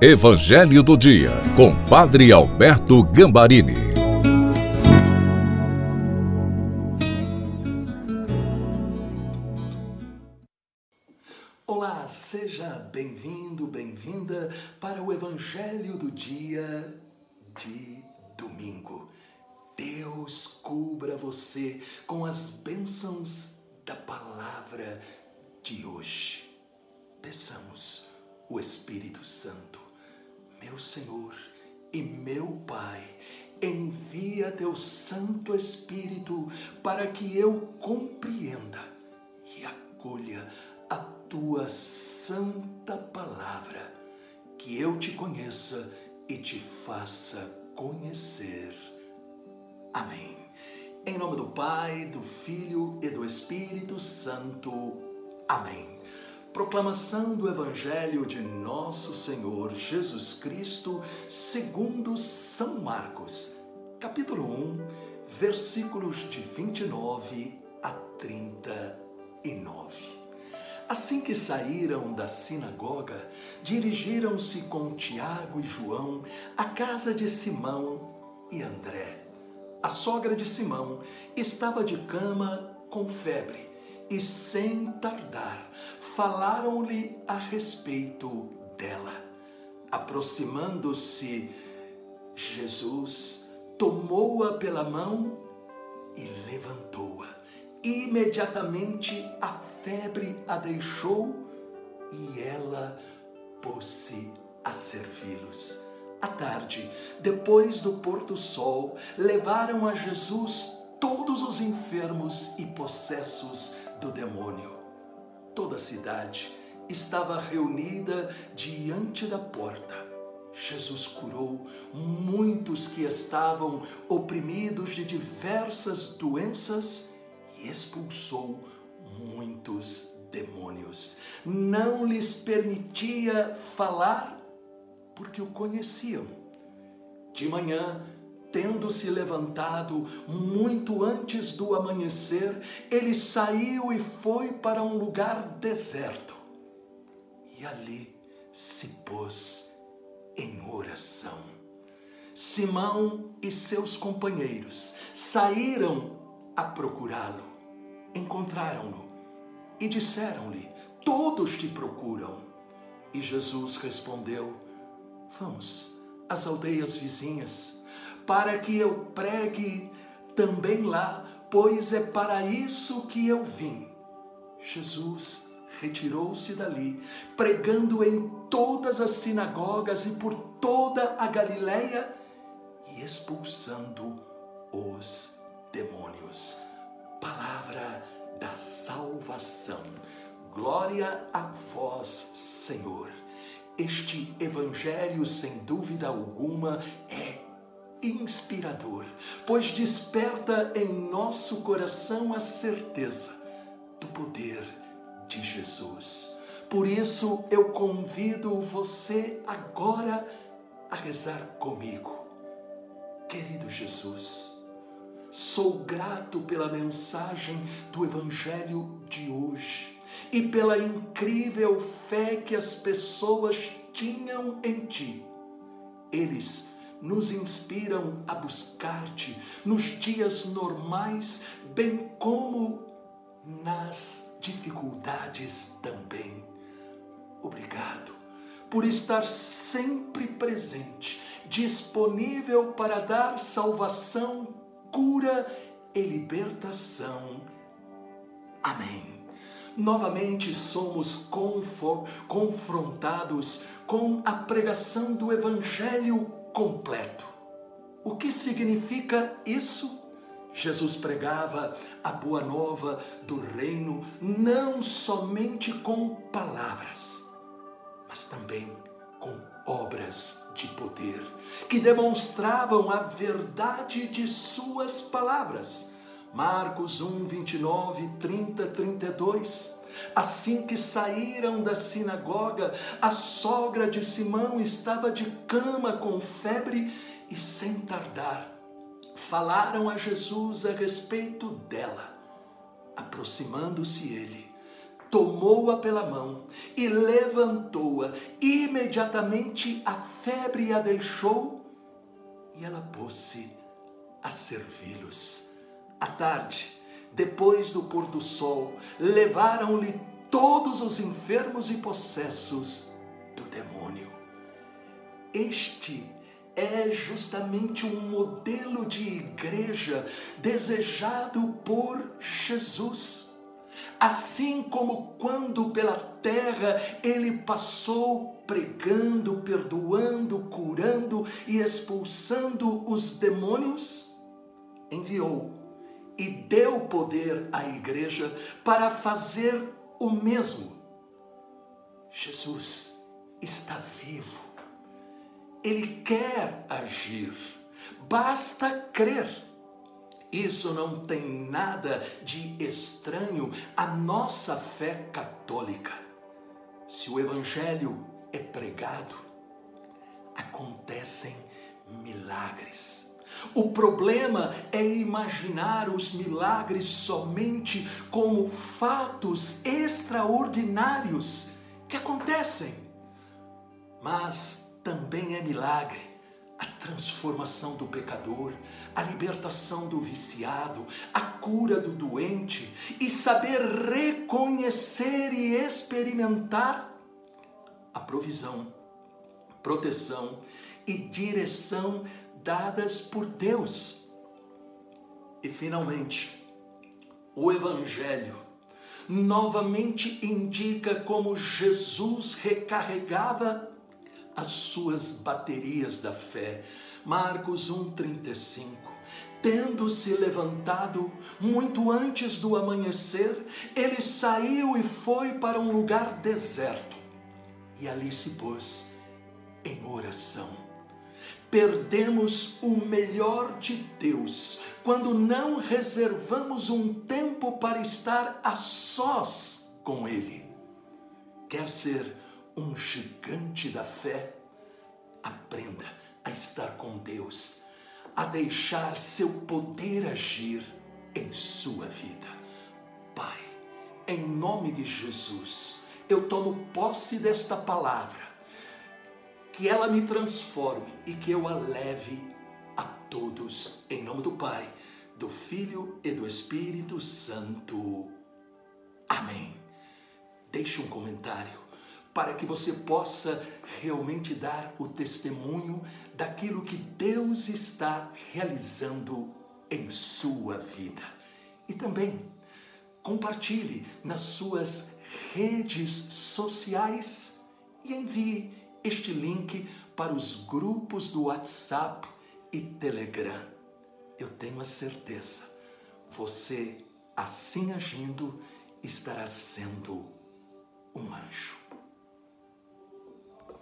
Evangelho do Dia, com Padre Alberto Gambarini. Olá, seja bem-vindo, bem-vinda para o Evangelho do Dia de domingo. Deus cubra você com as bênçãos da palavra de hoje. Peçamos o Espírito Santo meu Senhor e meu Pai, envia teu Santo Espírito para que eu compreenda e acolha a tua santa palavra, que eu te conheça e te faça conhecer. Amém. Em nome do Pai, do Filho e do Espírito Santo. Amém. Proclamação do Evangelho de Nosso Senhor Jesus Cristo, segundo São Marcos, capítulo 1, versículos de 29 a 39. Assim que saíram da sinagoga, dirigiram-se com Tiago e João à casa de Simão e André. A sogra de Simão estava de cama com febre e, sem tardar, falaram-lhe a respeito dela. Aproximando-se, Jesus tomou-a pela mão e levantou-a. Imediatamente a febre a deixou e ela pôs-se a servi-los. À tarde, depois do pôr do sol, levaram a Jesus todos os enfermos e possessos do demônio. Toda a cidade estava reunida diante da porta. Jesus curou muitos que estavam oprimidos de diversas doenças e expulsou muitos demônios. Não lhes permitia falar porque o conheciam. De manhã, Tendo se levantado muito antes do amanhecer, ele saiu e foi para um lugar deserto. E ali se pôs em oração. Simão e seus companheiros saíram a procurá-lo. Encontraram-no e disseram-lhe: Todos te procuram. E Jesus respondeu: Vamos às aldeias vizinhas para que eu pregue também lá, pois é para isso que eu vim. Jesus retirou-se dali, pregando em todas as sinagogas e por toda a Galileia e expulsando os demônios. Palavra da salvação. Glória a vós, Senhor. Este evangelho, sem dúvida alguma, é inspirador, pois desperta em nosso coração a certeza do poder de Jesus. Por isso eu convido você agora a rezar comigo. Querido Jesus, sou grato pela mensagem do Evangelho de hoje e pela incrível fé que as pessoas tinham em Ti. Eles nos inspiram a buscar-te nos dias normais, bem como nas dificuldades também. Obrigado por estar sempre presente, disponível para dar salvação, cura e libertação. Amém novamente somos confrontados com a pregação do Evangelho completo. O que significa isso? Jesus pregava a boa nova do reino não somente com palavras, mas também com obras de poder que demonstravam a verdade de suas palavras. Marcos 1, 29, 30, 32. Assim que saíram da sinagoga, a sogra de Simão estava de cama com febre e, sem tardar, falaram a Jesus a respeito dela. Aproximando-se ele, tomou-a pela mão e levantou-a. Imediatamente a febre a deixou e ela pôs-se a servi-los. À tarde, depois do pôr do sol, levaram-lhe todos os enfermos e possessos do demônio. Este é justamente um modelo de igreja desejado por Jesus. Assim como quando pela terra ele passou pregando, perdoando, curando e expulsando os demônios, enviou e deu poder à igreja para fazer o mesmo. Jesus está vivo. Ele quer agir. Basta crer. Isso não tem nada de estranho à nossa fé católica. Se o Evangelho é pregado, acontecem milagres. O problema é imaginar os milagres somente como fatos extraordinários que acontecem. Mas também é milagre a transformação do pecador, a libertação do viciado, a cura do doente e saber reconhecer e experimentar a provisão, proteção e direção dadas por Deus. E finalmente, o Evangelho novamente indica como Jesus recarregava as suas baterias da fé. Marcos 1,35. Tendo se levantado muito antes do amanhecer, ele saiu e foi para um lugar deserto. E ali se pôs em oração. Perdemos o melhor de Deus quando não reservamos um tempo para estar a sós com Ele. Quer ser um gigante da fé? Aprenda a estar com Deus, a deixar seu poder agir em sua vida. Pai, em nome de Jesus, eu tomo posse desta palavra, que ela me transforme e que eu a leve a todos, em nome do Pai, do Filho e do Espírito Santo. Amém. Deixe um comentário para que você possa realmente dar o testemunho daquilo que Deus está realizando em sua vida. E também compartilhe nas suas redes sociais e envie este link para os grupos do WhatsApp e Telegram. Eu tenho a certeza, você assim agindo estará sendo um anjo.